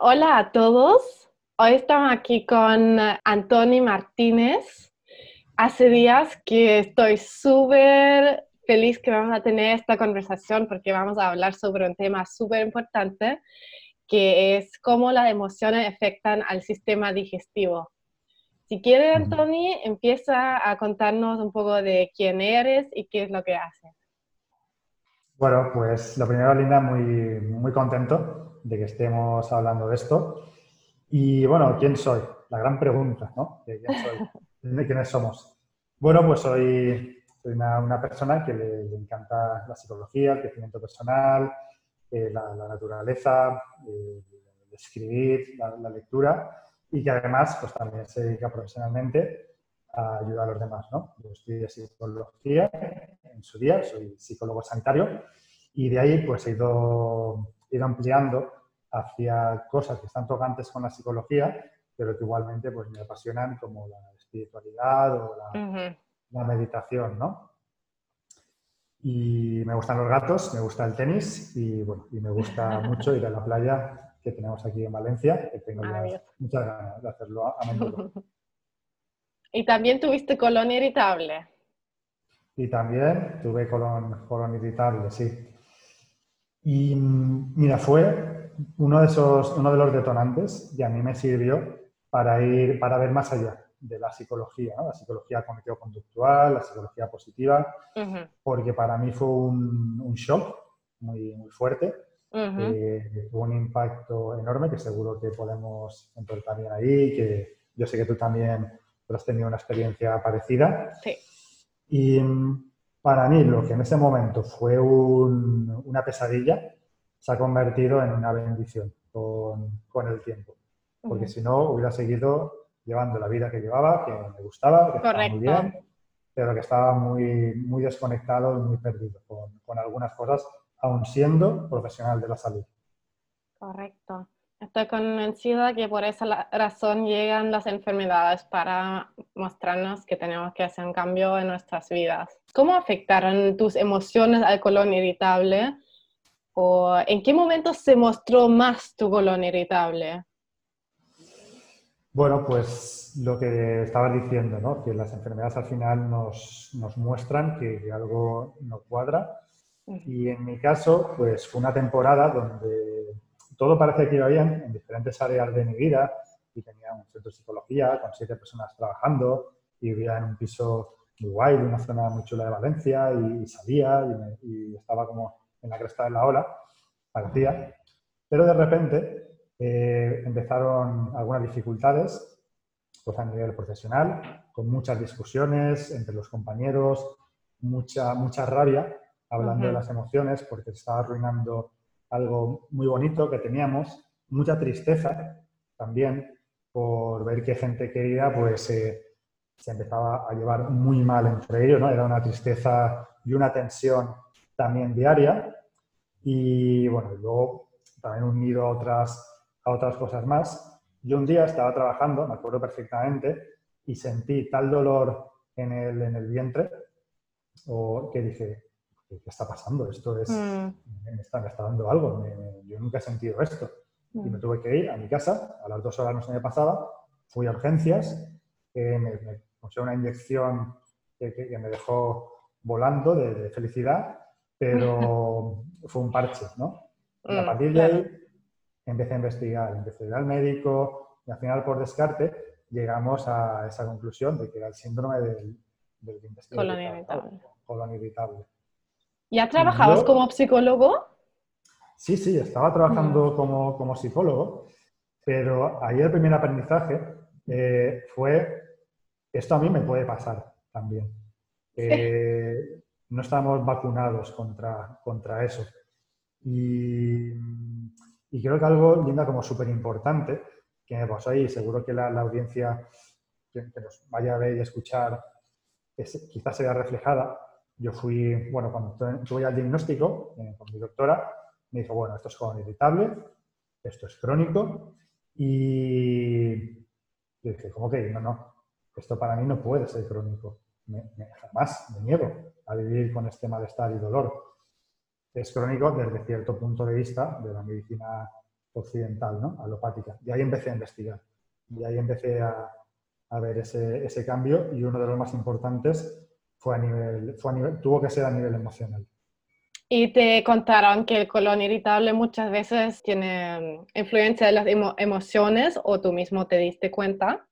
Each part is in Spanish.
Hola a todos. Hoy estamos aquí con Antoni Martínez. Hace días que estoy súper feliz que vamos a tener esta conversación porque vamos a hablar sobre un tema súper importante que es cómo las emociones afectan al sistema digestivo. Si quieres, Antoni, empieza a contarnos un poco de quién eres y qué es lo que haces. Bueno, pues lo primero, Linda, muy, muy contento de que estemos hablando de esto. Y bueno, ¿quién soy? La gran pregunta, ¿no? ¿De quién soy? ¿De quiénes somos? Bueno, pues soy, soy una, persona que le, encanta la psicología, el crecimiento personal, eh, la, naturaleza, eh, escribir, la, lectura y que además pues, también se dedica profesionalmente a ayudar a los demás. ¿no? Yo estudié psicología en su día, soy psicólogo sanitario y de ahí pues he ido, he ido ampliando hacia cosas que están tocantes con la psicología, pero que igualmente pues, me apasionan como la espiritualidad o la, meditación, ¿no? Y me gustan los gatos, me gusta el tenis y, bueno, y me gusta mucho ir a la playa que tenemos aquí en Valencia, que tengo muchas ganas de hacerlo a, menudo. y también tuviste colon irritable. Y también tuve colon, colon irritable, sí. Y mira, fue uno de, esos, uno de los detonantes y a mí me sirvió para, ir, para ver más allá de la psicología, la psicología cognitivo-conductual, la psicología positiva, porque para mí fue un, un shock muy, muy fuerte, uh tuvo un impacto enorme que seguro que podemos entrar también ahí, que yo sé que tú también has tenido una experiencia parecida. Sí. Y mm, para mí lo que en ese momento fue un, una pesadilla, se ha convertido en una bendición con, con el tiempo. Porque si no, hubiera seguido llevando la vida que llevaba, que me gustaba, que estaba muy bien, pero que estaba muy, muy desconectado y muy perdido con, con algunas cosas, aún siendo profesional de la salud. Correcto. Estoy convencida que por esa razón llegan las enfermedades para mostrarnos que tenemos que hacer un cambio en nuestras vidas. ¿Cómo afectaron tus emociones al colon irritable ¿O en qué momento se mostró más tu colon irritable? Bueno, pues lo que estabas diciendo, ¿no? que las enfermedades al final nos, nos muestran que algo no cuadra. Y en mi caso, pues fue una temporada donde todo parece que iba bien en diferentes áreas de mi vida y tenía un centro de psicología con siete personas trabajando y vivía en un piso muy guay, de una zona muy chula de Valencia y, salía y estaba como en la cresta de la ola, parecía, pero de repente eh, empezaron algunas dificultades pues a nivel profesional, con muchas discusiones entre los compañeros, mucha, mucha rabia, hablando de las emociones, porque se estaba arruinando algo muy bonito que teníamos, mucha tristeza también por ver que gente querida pues eh, se empezaba a llevar muy mal entre ellos, ¿no? Era una tristeza y una tensión también diaria. Y bueno, luego también unido a otras, a otras cosas más. Yo un día estaba trabajando, me acuerdo perfectamente, y sentí tal dolor en el, en el vientre o que dije, ¿qué está pasando? Esto es, mm. me, está, me, está, dando algo, yo nunca he sentido esto. Y me mm. tuve que ir a mi casa, a las dos horas no se me pasaba, fui a urgencias, me, me puse una inyección que, que, me dejó volando de, de felicidad pero fue un parche, ¿no? Y a mm, partir de ahí empecé a investigar, empecé a ir al médico y al final por descarte llegamos a esa conclusión de que era el síndrome del, del intestino colon irritable. Colon irritable. ¿Ya trabajabas como psicólogo? Sí, sí, estaba trabajando mm. como, como, psicólogo, pero ahí el primer aprendizaje eh, fue, esto a mí me puede pasar también. Eh, no estamos vacunados contra, contra eso. Y, creo que algo, Linda, como súper importante, que me pasó ahí, seguro que la, audiencia que, nos vaya a ver y escuchar quizás se vea reflejada. Yo fui, bueno, cuando tuve el diagnóstico eh, con mi doctora, me dijo, bueno, esto es colon irritable, esto es crónico, y yo dije, ¿cómo que? No, no, esto para mí no puede ser crónico me, jamás me niego a vivir con este malestar y dolor. Es crónico desde cierto punto de vista de la medicina occidental, ¿no? alopática. Y ahí empecé a investigar. Y ahí empecé a, a ver ese, ese, cambio y uno de los más importantes fue a nivel, fue a nivel, tuvo que ser a nivel emocional. Y te contaron que el colon irritable muchas veces tiene mm, influencia de las emociones o tú mismo te diste cuenta.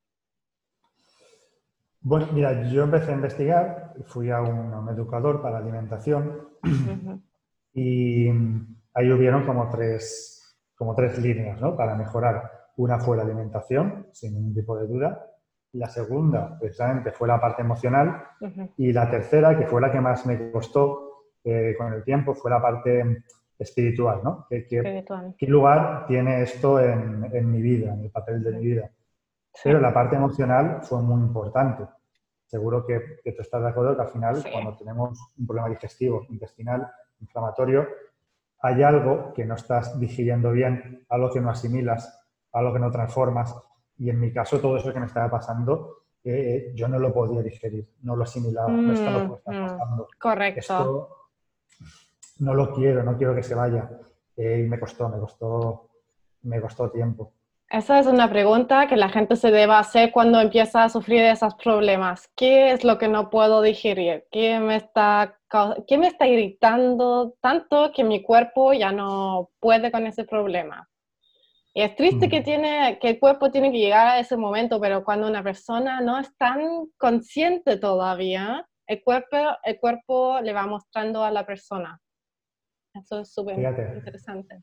Bueno, mira, yo empecé a investigar, fui a un, educador para alimentación y ahí hubieron como tres, como tres líneas ¿no? para mejorar. Una fue la alimentación, sin ningún tipo de duda. La segunda, precisamente, fue la parte emocional. Y la tercera, que fue la que más me costó eh, con el tiempo, fue la parte espiritual, ¿no? ¿Qué, qué, lugar tiene esto en, en, mi vida, en el papel de mi vida? Pero la parte emocional fue muy importante. Seguro que, que tú estás de acuerdo que al final, cuando tenemos un problema digestivo, intestinal, inflamatorio, hay algo que no estás digiriendo bien, algo que no asimilas, algo que no transformas. Y en mi caso, todo eso que me estaba pasando, eh, yo no lo podía digerir, no lo asimilaba, no estaba lo que está mm, pasando. Correcto. Esto no lo quiero, no quiero que se vaya. Eh, y me costó, me costó, me costó tiempo. Esa es una pregunta que la gente se debe hacer cuando empieza a sufrir esos problemas. ¿Qué es lo que no puedo digerir? ¿Qué me está, qué me está irritando tanto que mi cuerpo ya no puede con ese problema? Y es triste que, tiene, que el cuerpo tiene que llegar a ese momento, pero cuando una persona no es tan consciente todavía, el cuerpo, el cuerpo le va mostrando a la persona. Eso es súper interesante.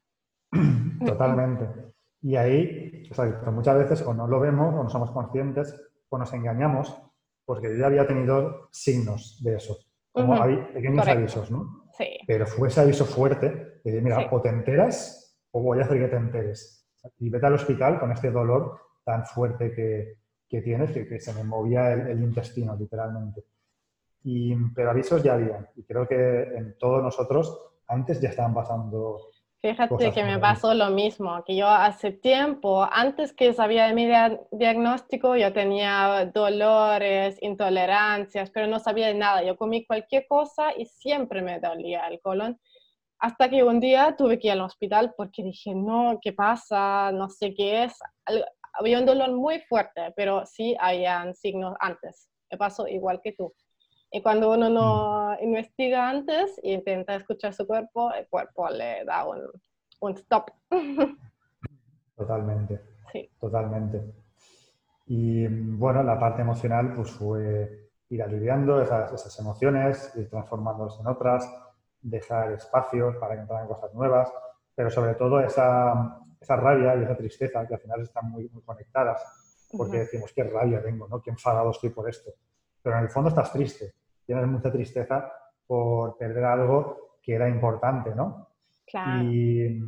Totalmente. Y ahí, muchas veces o no lo vemos o no somos conscientes o nos engañamos porque yo ya había tenido signos de eso, como hay pequeños avisos, ¿no? Sí. Pero fue ese aviso fuerte de mira, o te enteras o voy a hacer que te enteres. Y vete al hospital con este dolor tan fuerte que, que tienes, que, se me movía el, el intestino, literalmente. Y, pero avisos ya había. Y creo que en todos nosotros antes ya estaban pasando Fíjate que me pasó lo mismo, que yo hace tiempo, antes que sabía de mi diagnóstico, yo tenía dolores, intolerancias, pero no sabía de nada. Yo comí cualquier cosa y siempre me dolía el colon. Hasta que un día tuve que ir al hospital porque dije, no, ¿qué pasa? No sé qué es. Había un dolor muy fuerte, pero sí habían signos antes. Me pasó igual que tú. Y cuando uno no mm. investiga antes e intenta escuchar su cuerpo, el cuerpo le da un, un stop. Totalmente. Sí. Totalmente. Y bueno, la parte emocional pues fue ir aliviando esas, esas emociones, ir transformándolas en otras, dejar espacios para que entraran cosas nuevas, pero sobre todo esa, esa rabia y esa tristeza que al final están muy, muy conectadas, porque decimos, qué rabia tengo, ¿no? qué enfadado estoy por esto. Pero en el fondo estás triste, tienes mucha tristeza por perder algo que era importante, ¿no? Claro. Y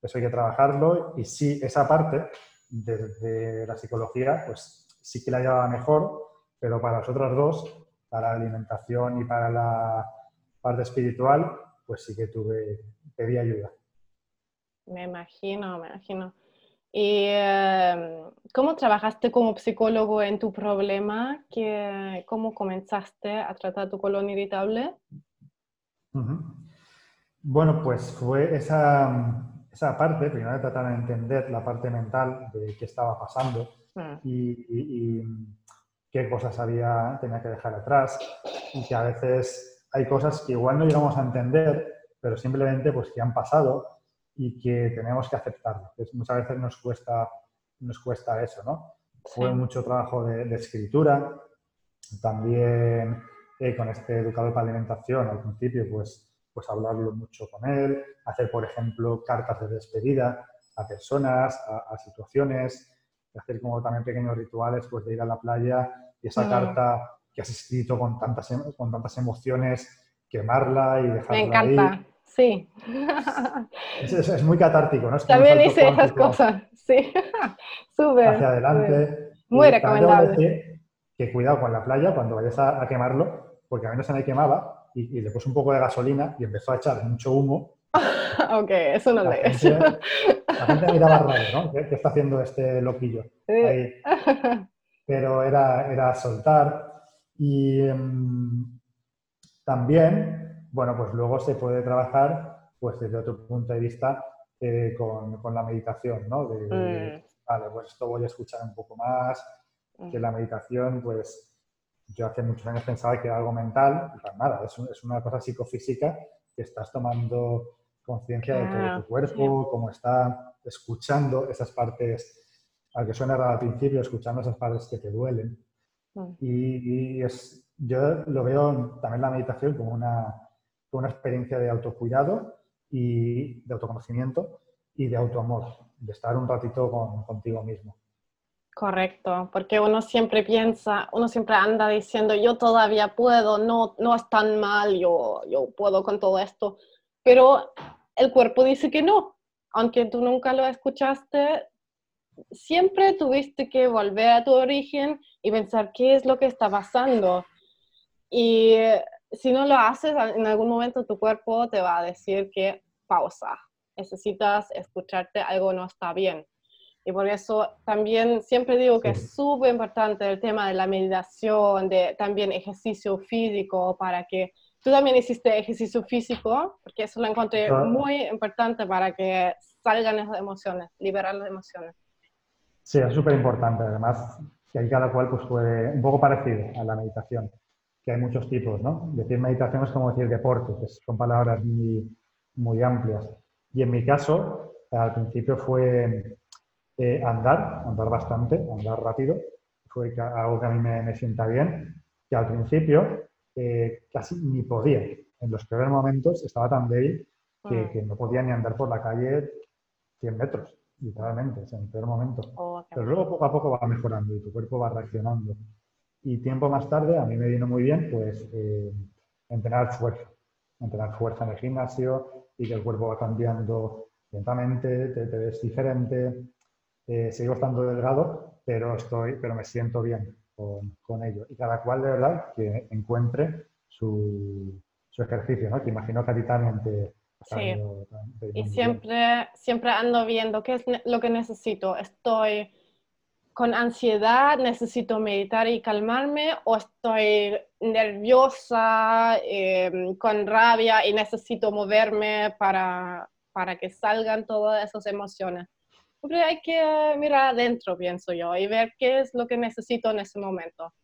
eso hay que trabajarlo y sí, esa parte de, la psicología, pues sí que la llevaba mejor, pero para las otras dos, para la alimentación y para la parte espiritual, pues sí que tuve, pedí ayuda. Me imagino, me imagino. ¿Y em, cómo trabajaste como psicólogo en tu problema? ¿Cómo comenzaste a tratar tu colon irritable? Bueno, pues fue esa, esa parte, primero tratar de entender la parte mental de qué estaba pasando mm. y, qué cosas había, tenía que dejar atrás y que a veces hay cosas que igual no llegamos a entender, pero simplemente pues que han pasado y que tenemos que aceptarlo. muchas veces nos cuesta, nos cuesta eso, ¿no? Fue mucho trabajo de, escritura, también eh, con este educador para alimentación al principio, pues, pues hablarlo mucho con él, hacer, por ejemplo, cartas de despedida a personas, a, situaciones, hacer como también pequeños rituales, pues de ir a la playa y esa mm. carta que has escrito con tantas, em, con tantas emociones, quemarla y dejarla Me encanta. Sí. Es, muy catártico, ¿no? También hice esas cosas, sí. Súper. Hacia adelante. Muy recomendable. Que, cuidado con la playa cuando vayas a, quemarlo, porque a mí no se me quemaba y, le puse un poco de gasolina y empezó a echar mucho humo. ok, eso no lo he hecho. La gente miraba raro, ¿no? ¿Qué, está haciendo este loquillo? Ahí. Pero era, era soltar. Y em, también bueno, pues luego se puede trabajar pues desde otro punto de vista eh, con, con, la meditación, ¿no? De, mm. vale, pues esto voy a escuchar un poco más, que la meditación, pues yo hace muchos años pensaba que era algo mental, pues nada, es, es una cosa psicofísica que estás tomando conciencia de todo tu cuerpo, cómo está escuchando esas partes, al que suena raro al principio, escuchando esas partes que te duelen. Mm. Y, es, yo lo veo también la meditación como una, una experiencia de autocuidado y de autoconocimiento y de autoamor, de estar un ratito con, contigo mismo. Correcto, porque uno siempre piensa, uno siempre anda diciendo, yo todavía puedo, no, no es tan mal, yo, yo puedo con todo esto, pero el cuerpo dice que no, aunque tú nunca lo escuchaste, siempre tuviste que volver a tu origen y pensar qué es lo que está pasando. Y si no lo haces, en algún momento tu cuerpo te va a decir que pausa, necesitas escucharte, algo no está bien. Y por eso también siempre digo que es súper importante el tema de la meditación, de también ejercicio físico, para que tú también hiciste ejercicio físico, porque eso lo encontré muy importante para que salgan esas emociones, liberar las emociones. Sí, es súper importante. Además, que hay cada cual pues puede, un poco parecido a la meditación, que hay muchos tipos, ¿no? Decir meditación es como decir deporte, que son palabras muy, muy amplias. Y en mi caso, al principio fue eh, andar, andar bastante, andar rápido, fue algo que a mí me, sienta bien, que al principio eh, casi ni podía. En los peores momentos estaba tan débil que, mm. que, no podía ni andar por la calle 100 metros, literalmente, en el peor momento. Oh, Pero luego poco a poco va mejorando y tu cuerpo va reaccionando. Y tiempo más tarde a mí me vino muy bien pues eh, entrenar fuerza, entrenar fuerza en el gimnasio y que el cuerpo va cambiando lentamente, te, te ves diferente, eh, sigo estando delgado, pero, estoy, pero me siento bien con, con, ello. Y cada cual de verdad que encuentre su, su ejercicio, ¿no? Que imagino que a ti también te... Sí. y siempre, siempre ando viendo qué es lo que necesito. Estoy con ansiedad, necesito meditar y calmarme, o estoy nerviosa, em, con rabia y necesito moverme para, para que salgan todas esas emociones siempre hay que mirar adentro, pienso yo, y ver qué es lo que necesito en ese momento.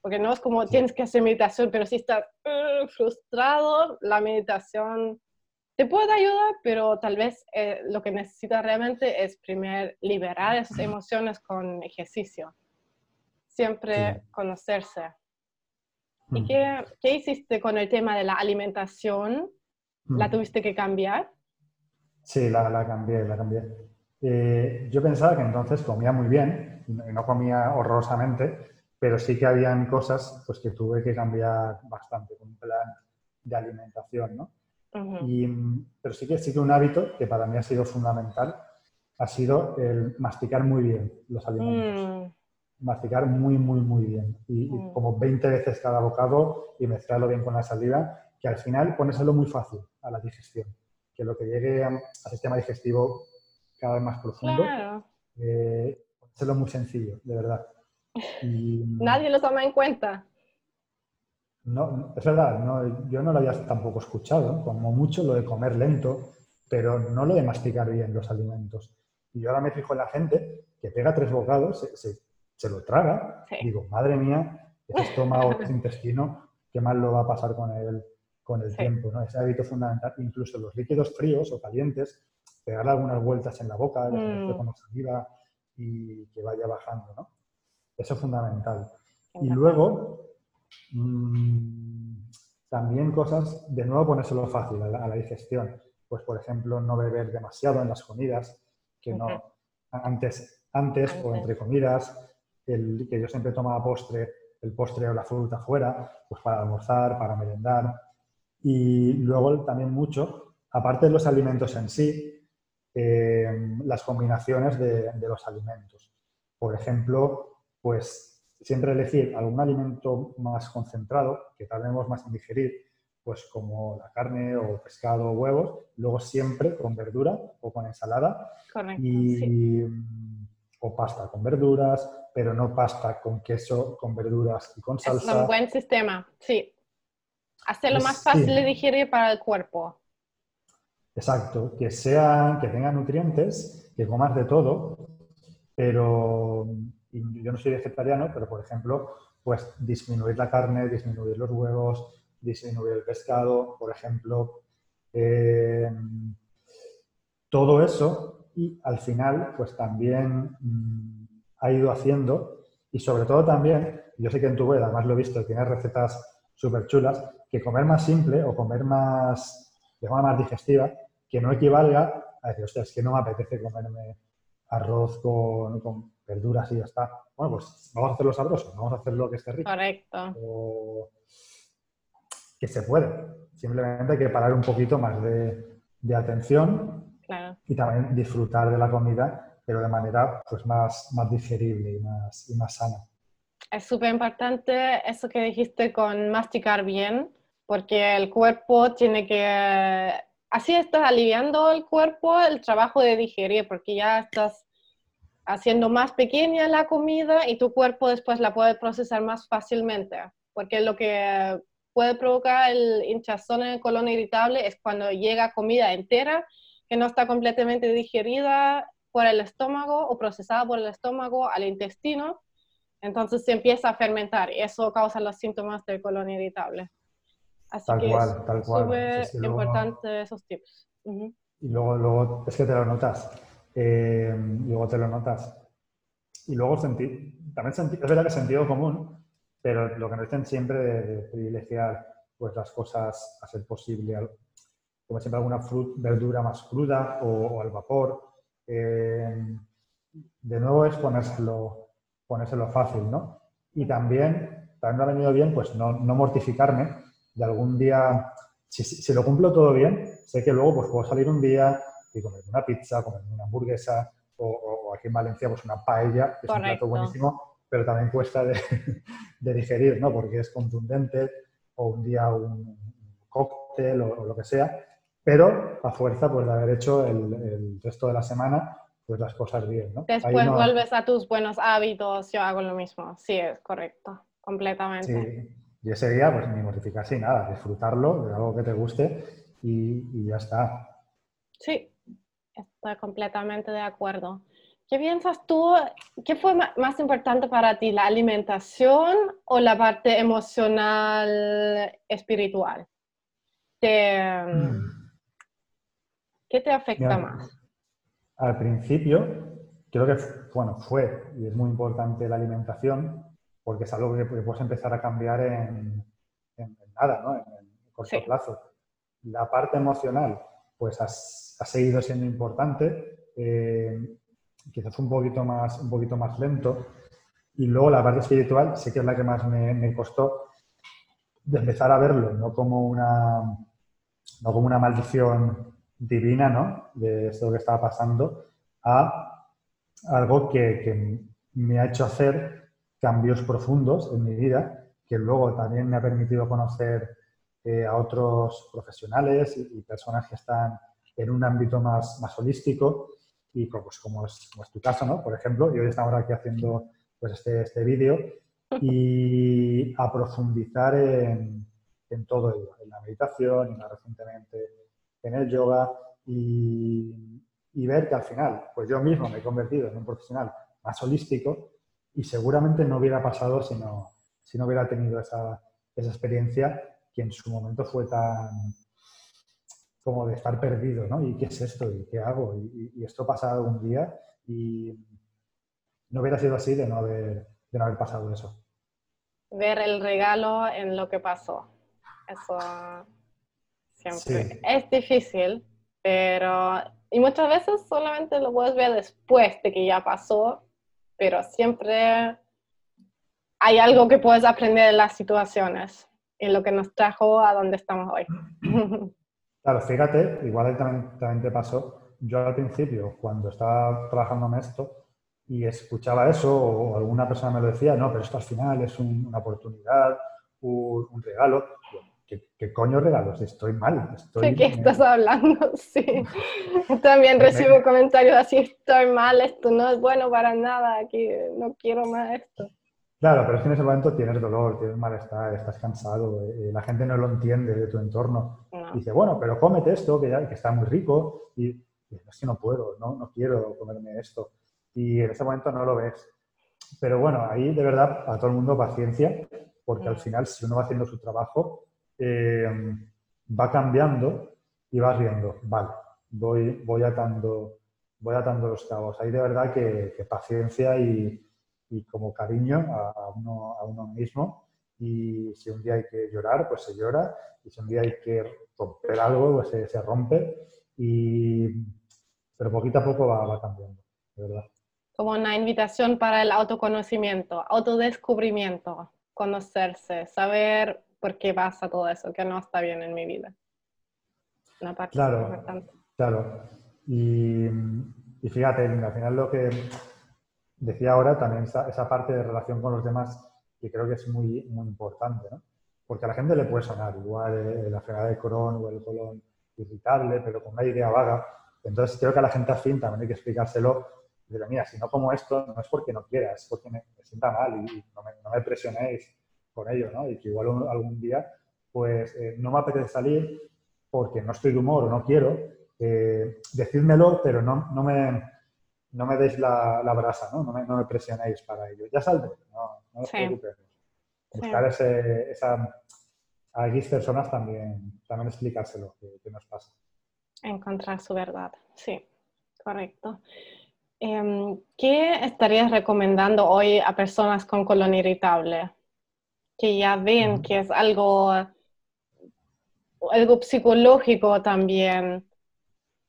Porque no es como tienes que hacer meditación, pero si estás uh, frustrado, la meditación te puede ayudar, pero tal vez eh, lo que necesitas realmente es primero liberar esas emociones con ejercicio. Siempre conocerse. ¿Y qué, qué, hiciste con el tema de la alimentación? ¿La tuviste que cambiar? Sí, la, la cambié, la cambié. Eh, yo pensaba que entonces comía muy bien, no comía horrorosamente, pero sí que habían cosas pues, que tuve que cambiar bastante con un plan de alimentación, ¿no? Y, pero sí que, sí que un hábito que para mí ha sido fundamental ha sido el masticar muy bien los alimentos. Mm. Masticar muy, muy, muy bien. Y, mm. como 20 veces cada bocado y mezclarlo bien con la saliva, que al final ponérselo muy fácil a la digestión. Que lo que llegue al sistema digestivo cada vez más profundo. Claro. Eh, muy sencillo, de verdad. Nadie lo toma en cuenta. No, es verdad, no, yo no lo había tampoco escuchado, como mucho lo de comer lento, pero no lo de masticar bien los alimentos. Y yo ahora me fijo en la gente que pega tres bocados, se, se, lo traga, digo, madre mía, ese estómago, ese intestino, qué mal lo va a pasar con el, con el tiempo, ¿no? Ese hábito fundamental, incluso los líquidos fríos o calientes, pegarle algunas vueltas en la boca, mm. con saliva y que vaya bajando, ¿no? Eso es fundamental. Y luego, también cosas, de nuevo ponérselo fácil a la, digestión. Pues, por ejemplo, no beber demasiado en las comidas, que no, antes, antes o entre comidas, el, que yo siempre tomaba postre, el postre o la fruta fuera, pues para almorzar, para merendar. Y luego también mucho, aparte de los alimentos en sí, eh, las combinaciones de, los alimentos. Por ejemplo, pues siempre elegir algún alimento más concentrado, que tardemos más en digerir, pues como la carne o pescado o huevos, luego siempre con verdura o con ensalada. y, O pasta con verduras, pero no pasta con queso, con verduras y con salsa. Es un buen sistema, sí. Hacerlo más fácil de digerir para el cuerpo. Exacto, que sea, que tenga nutrientes, que comas de todo, pero yo no soy vegetariano, pero por ejemplo, pues disminuir la carne, disminuir los huevos, disminuir el pescado, por ejemplo. Eh, todo eso y al final pues también mm, ha ido haciendo y sobre todo también, yo sé que en tu web además lo he visto, tienes recetas súper chulas, que comer más simple o comer más de forma más digestiva, que no equivalga a decir, hostia, es que no me apetece comerme arroz con, con verduras y ya está. Bueno, pues vamos a hacerlo sabroso, vamos a hacerlo que esté rico. Correcto. que se puede. Simplemente hay que parar un poquito más de, de atención y también disfrutar de la comida, pero de manera pues, más, más digerible y más, y más sana. Es súper importante eso que dijiste con masticar bien, porque el cuerpo tiene que... Así estás aliviando el cuerpo el trabajo de digerir, porque ya estás haciendo más pequeña la comida y tu cuerpo después la puede procesar más fácilmente, porque lo que puede provocar el hinchazón en el colon irritable es cuando llega comida entera que no está completamente digerida por el estómago o procesada por el estómago al intestino, entonces se empieza a fermentar y eso causa los síntomas del colon irritable. Así tal que cual, tal cual. es súper importante esos tips. Y luego, luego, es que te lo notas, eh, luego te lo notas. Y luego también es verdad que sentido común, pero lo que nos dicen siempre de, privilegiar pues las cosas a ser posible, como siempre alguna fruta, verdura más cruda o, al vapor. Eh, de nuevo es ponérselo, ponérselo fácil, ¿no? Y también, también me ha venido bien, pues no, no mortificarme de algún día, si, si, lo cumplo todo bien, sé que luego pues puedo salir un día y comer una pizza, comer una hamburguesa o, o, aquí en Valencia pues una paella, que es un plato buenísimo, pero también cuesta de, de, digerir, ¿no? Porque es contundente o un día un cóctel o, o lo que sea pero a fuerza pues, de haber hecho el, resto de la semana pues las cosas bien, ¿no? Después vuelves a tus buenos hábitos, yo hago lo mismo, sí, es correcto, completamente. Sí, y ese día pues ni mortificarse ni nada, disfrutarlo de algo que te guste y, ya está. Sí, estoy completamente de acuerdo. ¿Qué piensas tú? ¿Qué fue más importante para ti, la alimentación o la parte emocional, espiritual? Te, mm. ¿Qué te afecta más? Al principio, creo que bueno, fue y es muy importante la alimentación porque es algo que, puedes empezar a cambiar en, nada, ¿no? en, corto plazo. La parte emocional, pues ha, seguido siendo importante, eh, quizás un poquito, más, un poquito más lento. Y luego la parte espiritual sí que es la que más me, costó de empezar a verlo, no como una, no como una maldición divina, ¿no? De esto que estaba pasando, a algo que, me ha hecho hacer cambios profundos en mi vida, que luego también me ha permitido conocer eh, a otros profesionales y, personas que están en un ámbito más, más holístico y pues, como, es, tu caso, ¿no? Por ejemplo, y hoy estamos aquí haciendo pues, este, este vídeo y a profundizar en, en todo ello, en la meditación y más recientemente en el yoga y, ver que al final, pues yo mismo me he convertido en un profesional más holístico y seguramente no hubiera pasado si no, si no hubiera tenido esa, esa experiencia que en su momento fue tan como de estar perdido, ¿no? ¿Y qué es esto? ¿Y qué hago? Y, esto pasa algún día y no hubiera sido así de no haber, de no haber pasado eso. Ver el regalo en lo que pasó. Eso Siempre. Es difícil, pero... Y muchas veces solamente lo puedes ver después de que ya pasó, pero siempre hay algo que puedes aprender de las situaciones y lo que nos trajo a donde estamos hoy. Claro, fíjate, igual también, también te pasó. Yo al principio, cuando estaba trabajando en esto y escuchaba eso o alguna persona me lo decía, no, pero esto al final es una oportunidad, un, un regalo. ¿Qué, coño regalos? Estoy mal. Estoy, ¿De qué estás hablando? Sí. También recibo comentarios así, estoy mal, esto no es bueno para nada, aquí no quiero más esto. Claro, pero es que en ese momento tienes dolor, tienes malestar, estás cansado, eh, la gente no lo entiende de tu entorno. dice, bueno, pero cómete esto, que, ya, que está muy rico, y, es que no puedo, no, no quiero comerme esto. Y en ese momento no lo ves. Pero bueno, ahí de verdad a todo el mundo paciencia, porque al mm. final si uno va haciendo su trabajo, eh, va cambiando y vas viendo, vale, voy, voy, atando, voy atando los cabos. Ahí de verdad que paciencia y, y como cariño a, uno, a uno mismo. Y si un día hay que llorar, pues se llora. Y si un día hay que romper algo, pues se, rompe. Y, pero poquito a poco va, va cambiando, de verdad. Como una invitación para el autoconocimiento, autodescubrimiento, conocerse, saber por qué pasa todo eso, que no está bien en mi vida. Una parte claro, importante. Claro. Y, y fíjate, al final lo que decía ahora también esa, parte de relación con los demás que creo que es muy, muy importante, ¿no? Porque a la gente le puede sonar igual eh, la enfermedad de Crohn o el colon irritable, pero con una idea vaga. Entonces creo que a la gente afín también hay que explicárselo. Pero mira, si no como esto, no es porque no quiera, es porque me, sienta mal y no me, no me, presionéis con ello, ¿no? Y que igual algún día, pues eh, no me apetece salir porque no estoy de humor o no quiero, eh, decídmelo, pero no, no me no me deis la, la brasa, ¿no? No me, no me, presionéis para ello. Ya saldré, no, no os preocupéis. Buscar ese, esa, a X personas también, también explicárselo, qué nos pasa. Encontrar su verdad, sí, correcto. Em, ¿Qué estarías recomendando hoy a personas con colon irritable? Que ya ven que es algo, algo psicológico también,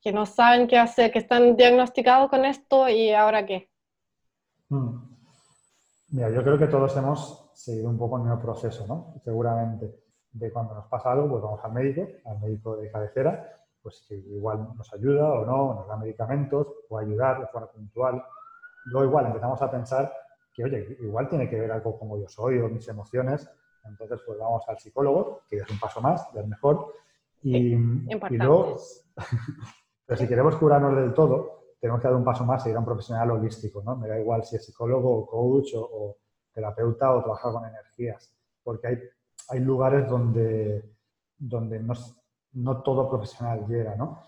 que no saben qué hacer, que están diagnosticados con esto y ahora qué? Hmm. Mira, yo creo que todos hemos seguido un poco el mismo proceso, ¿no? Seguramente, de cuando nos pasa algo, pues vamos al médico, al médico de cabecera, pues que igual nos ayuda o no, nos da medicamentos, o ayudar de forma puntual. Luego igual empezamos a pensar que, oye, igual tiene que ver algo como yo soy o mis emociones, entonces pues vamos al psicólogo, que es un paso más, ya es mejor, y, y luego Pero si queremos curarnos del todo, tenemos que dar un paso más y ir a un profesional holístico, ¿no? Me da igual si es psicólogo o coach o, terapeuta o trabaja con energías, porque hay, hay lugares donde, donde no, no todo profesional llega, ¿no?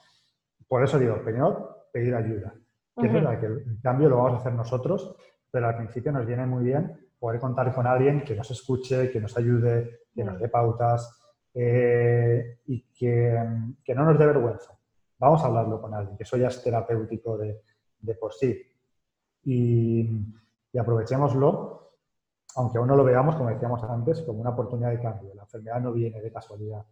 Por eso digo, primero, pedir ayuda. Que es verdad que el cambio lo vamos a hacer nosotros, pero al principio nos viene muy bien poder contar con alguien que nos escuche, que nos ayude, que nos dé pautas eh, y que, que no nos dé vergüenza vamos a hablarlo con alguien, que eso ya es terapéutico de, por sí. Y, aprovechémoslo, aunque aún no lo veamos, como decíamos antes, como una oportunidad de cambio. La enfermedad no viene de casualidad,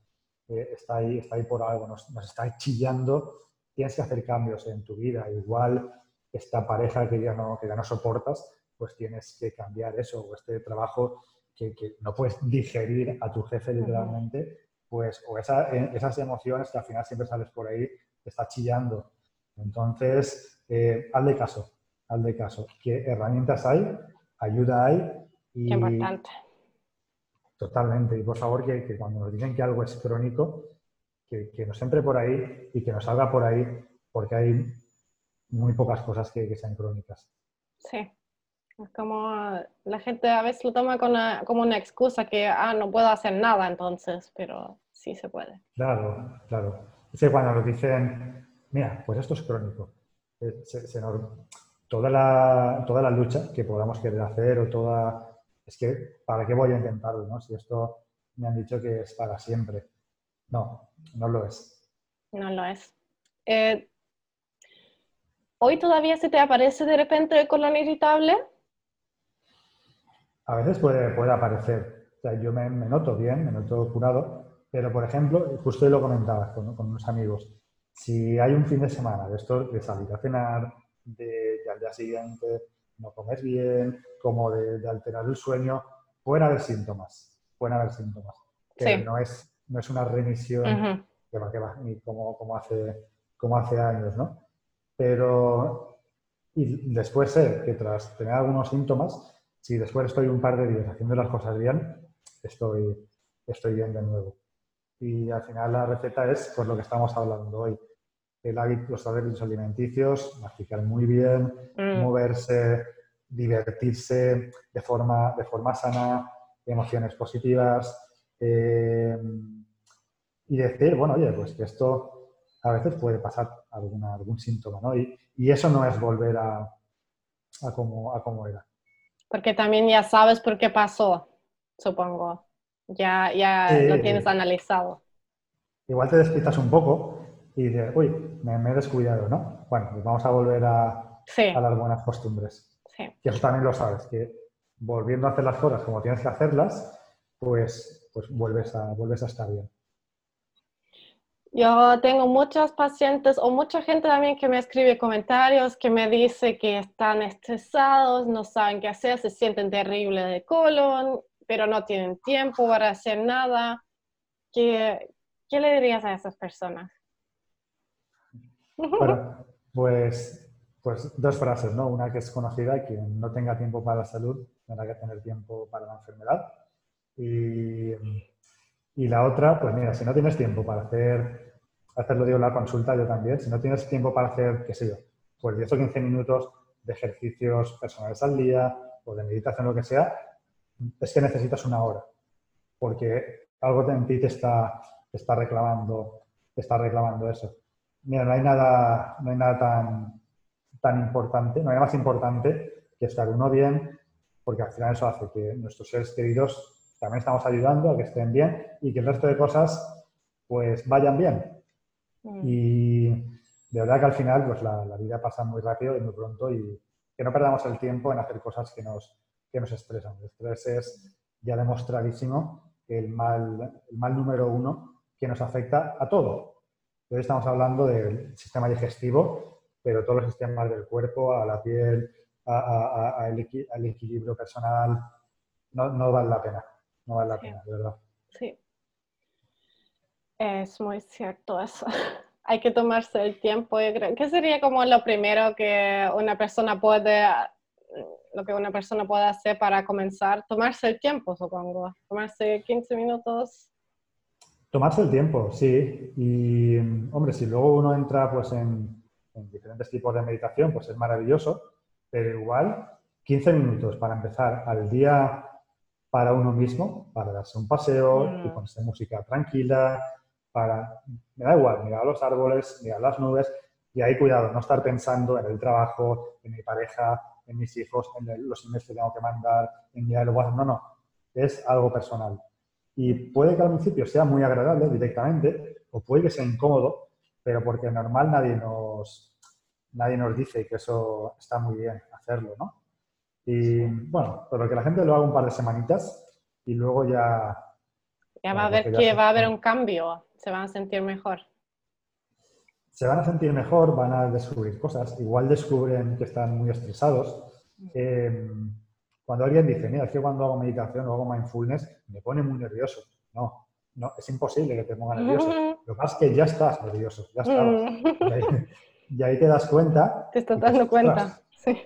eh, está, ahí, está ahí por algo, nos, está chillando, tienes que hacer cambios en tu vida. Igual esta pareja que ya no, que ya no soportas, pues tienes que cambiar eso, o este trabajo que, que no puedes digerir a tu jefe literalmente, pues, o eh, esas emociones que al final siempre sales por ahí está chillando. Entonces, eh, hazle caso, hazle caso. ¿Qué herramientas hay? Ayuda hay. Y... Qué importante. Totalmente. Y por favor, que, cuando nos dicen que algo es crónico, que, que, nos entre por ahí y que nos salga por ahí, porque hay muy pocas cosas que, sean crónicas. Sí. Es como la gente a veces lo toma como una excusa que, ah, no puedo hacer nada entonces, pero sí se puede. Claro, claro. Es que cuando nos dicen, mira, pues esto es crónico, eh, toda, la, toda la lucha que podamos querer hacer o toda... Es que, ¿para qué voy a intentarlo? No? Si esto me han dicho que es para siempre. No, no lo es. No lo es. Eh, ¿Hoy todavía se te aparece de repente el colon irritable? A veces puede, puede aparecer. O sea, yo me, me noto bien, me noto curado, pero, por ejemplo, justo lo comentabas con, con, unos amigos, si hay un fin de semana de esto, de salir a cenar, de, al día siguiente no comer bien, como de, alterar el sueño, pueden haber síntomas, pueden haber síntomas. Que no, es, no es una remisión que va, que va, ni como, como, hace, como hace años, ¿no? Pero, y después sé que tras tener algunos síntomas, si después estoy un par de días haciendo las cosas bien, estoy, estoy bien de nuevo. Y al final la receta es pues, lo que estamos hablando hoy. El hábito, los hábitos alimenticios, masticar muy bien, mm. moverse, divertirse de forma, de forma sana, emociones positivas eh, y decir, bueno, oye, pues que esto a veces puede pasar alguna, algún síntoma, ¿no? Y, eso no es volver a, a, como, a como era. Porque también ya sabes por qué pasó, supongo. Ya, ya lo tienes analizado. Igual te despistas un poco y dices, uy, me, he descuidado, ¿no? Bueno, pues vamos a volver a, a las buenas costumbres. Sí. Y eso también lo sabes, que volviendo a hacer las cosas como tienes que hacerlas, pues, pues vuelves, a, vuelves a estar bien. Yo tengo muchos pacientes o mucha gente también que me escribe comentarios que me dice que están estresados, no saben qué hacer, se sienten terrible de colon, pero no tienen tiempo para hacer nada. ¿Qué, qué le dirías a esas personas? Bueno, pues, pues dos frases, ¿no? Una que es conocida, que no tenga tiempo para la salud, tendrá que tener tiempo para la enfermedad. Y y la otra, pues mira, si no tienes tiempo para hacer, hacerlo digo la consulta yo también, si no tienes tiempo para hacer, qué sé yo, pues 10 o 15 minutos de ejercicios personales al día o de meditación, lo que sea, es que necesitas una hora, porque algo en ti te está, está, reclamando, está reclamando eso. Mira, no hay nada, no hay nada tan, tan importante, no hay nada más importante que estar uno bien, porque al final eso hace que nuestros seres queridos también estamos ayudando a que estén bien y que el resto de cosas pues vayan bien. Mm. Y de verdad que al final pues la, vida pasa muy rápido y muy pronto y que no perdamos el tiempo en hacer cosas que nos, que nos estresan. El estrés es ya demostradísimo el mal, el mal número uno que nos afecta a todo. Hoy estamos hablando del sistema digestivo, pero todos los sistemas del cuerpo, a la piel, al equilibrio personal, no, no vale la pena no vale la pena, de verdad. Sí. Es muy cierto eso. Hay que tomarse el tiempo, yo creo. ¿Qué sería como lo primero que una persona puede, lo que una persona puede hacer para comenzar? Tomarse el tiempo, supongo. Tomarse 15 minutos. Tomarse el tiempo, sí. Y, hombre, si luego uno entra pues en, en diferentes tipos de meditación, pues es maravilloso. Pero igual, 15 minutos para empezar al día para uno mismo, para darse un paseo y mm. ponerse música tranquila, para, me da igual, mirar los árboles, mirar las nubes y ahí cuidado, no estar pensando en el trabajo, en mi pareja, en mis hijos, en los emails que tengo que mandar, en mirar el WhatsApp, no, no, es algo personal. Y puede que al principio sea muy agradable directamente o puede que sea incómodo, pero porque normal nadie nos, nadie nos dice que eso está muy bien hacerlo, ¿no? Y bueno, pero que la gente lo haga un par de semanitas y luego ya... Ya va a ver que va a haber un cambio, se van a sentir mejor. Se van a sentir mejor, van a descubrir cosas, igual descubren que están muy estresados. Em, cuando alguien dice, mira, es que cuando hago meditación o hago mindfulness me pone muy nervioso. No, no, es imposible que te ponga nervioso. Lo que pasa es que ya estás nervioso, ya estabas. Y ahí, te das cuenta. Te estás dando cuenta, sí.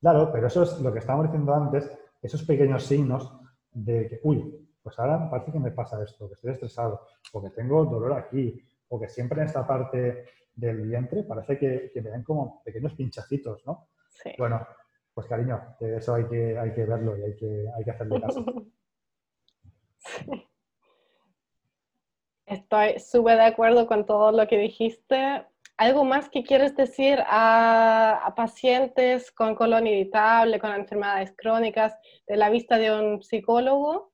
Claro, pero eso es lo que estábamos diciendo antes, esos pequeños signos de que, uy, pues ahora parece que me pasa esto, que estoy estresado, o que tengo dolor aquí, o que siempre en esta parte del vientre parece que, me ven como pequeños pinchacitos, ¿no? Sí. Bueno, pues cariño, eso hay que, hay que verlo y hay que, hay que hacerle caso. Estoy súper de acuerdo con todo lo que dijiste. ¿Algo más que quieres decir a, pacientes con colon irritable, con enfermedades crónicas, de la vista de un psicólogo?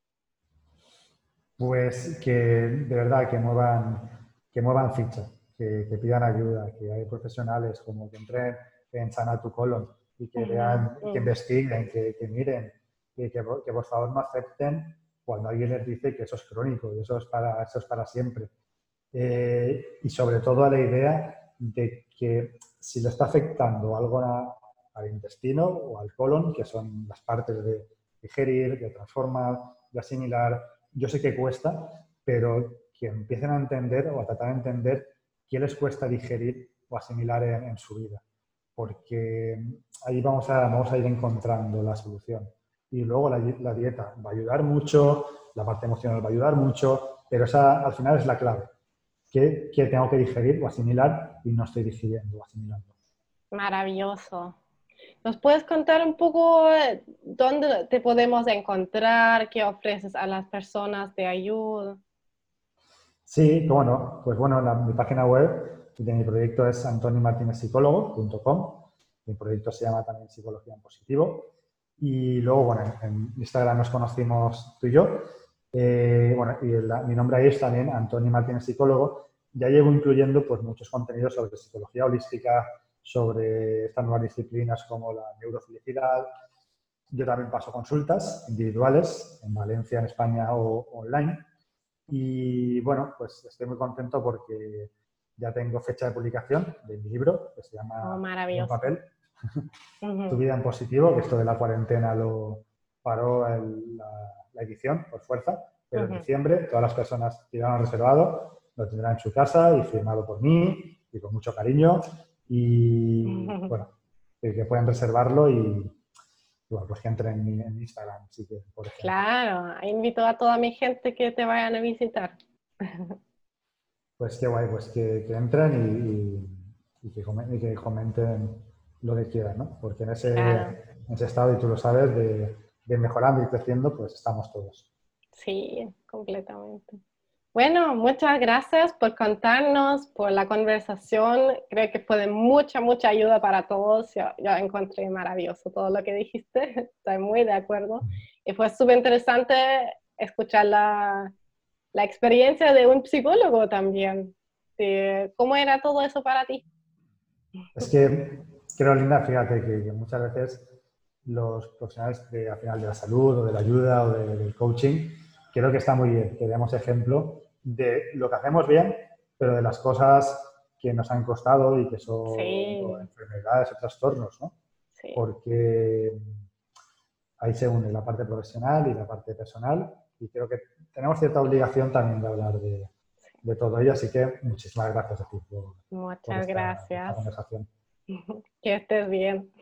Pues que de verdad que muevan, que muevan ficha, que, pidan ayuda, que hay profesionales como que entren en Sana tu colon y que vean, que investiguen, que, miren, y que, por favor no acepten cuando alguien les dice que eso es crónico y eso es para, eso es para siempre. Eh, y sobre todo a la idea de que si le está afectando algo al intestino o al colon, que son las partes de digerir, de transformar, de asimilar, yo sé que cuesta, pero que empiecen a entender o a tratar de entender qué les cuesta digerir o asimilar en, su vida, porque ahí vamos a, vamos a ir encontrando la solución. Y luego la, la, dieta va a ayudar mucho, la parte emocional va a ayudar mucho, pero esa al final es la clave que, tengo que digerir o asimilar y no estoy digiriendo o asimilando. Maravilloso. ¿Nos puedes contar un poco eh, dónde te podemos encontrar, qué ofreces a las personas de ayuda? Sí, bueno, pues bueno, mi página web de mi proyecto es antonimartinezpsicólogo.com. Mi proyecto se llama también Psicología en Positivo. Y luego, bueno, en Instagram nos conocimos tú y yo. Eh, bueno, y mi nombre ahí es también Antonio Martínez Psicólogo. Ya llevo incluyendo pues muchos contenidos sobre psicología holística, sobre estas nuevas disciplinas como la neurofelicidad. Yo también paso consultas individuales en Valencia, en España o online. Y bueno, pues estoy muy contento porque ya tengo fecha de publicación de mi libro, que se llama oh, Papel, Tu vida en positivo, que esto de la cuarentena lo paró la, edición por fuerza, pero en diciembre todas las personas que lo han reservado lo tendrán en su casa y firmado por mí y con mucho cariño. Y bueno, que, pueden reservarlo y pues que entren en, Instagram, si que, por ejemplo. Claro, invito a toda mi gente que te vayan a visitar. Pues qué guay, pues que, entren y, que comenten, lo que quieran, ¿no? Porque en ese, en ese estado, y tú lo sabes, de, de mejorando y creciendo, pues estamos todos. Sí, completamente. Bueno, muchas gracias por contarnos, por la conversación. Creo que fue de mucha, mucha ayuda para todos. Yo, encontré maravilloso todo lo que dijiste. Estoy muy de acuerdo. Y fue súper interesante escuchar la, la, experiencia de un psicólogo también. ¿Cómo era todo eso para ti? Es que creo, Linda, fíjate que, muchas veces los profesionales de, al final de la salud o de la ayuda o del coaching, creo que está muy bien que demos ejemplo de lo que hacemos bien, pero de las cosas que nos han costado y que son enfermedades o trastornos, ¿no? Porque ahí se une la parte profesional y la parte personal y creo que tenemos cierta obligación también de hablar de, todo ello, así que muchísimas gracias a ti por, Muchas gracias. conversación. Que estés bien.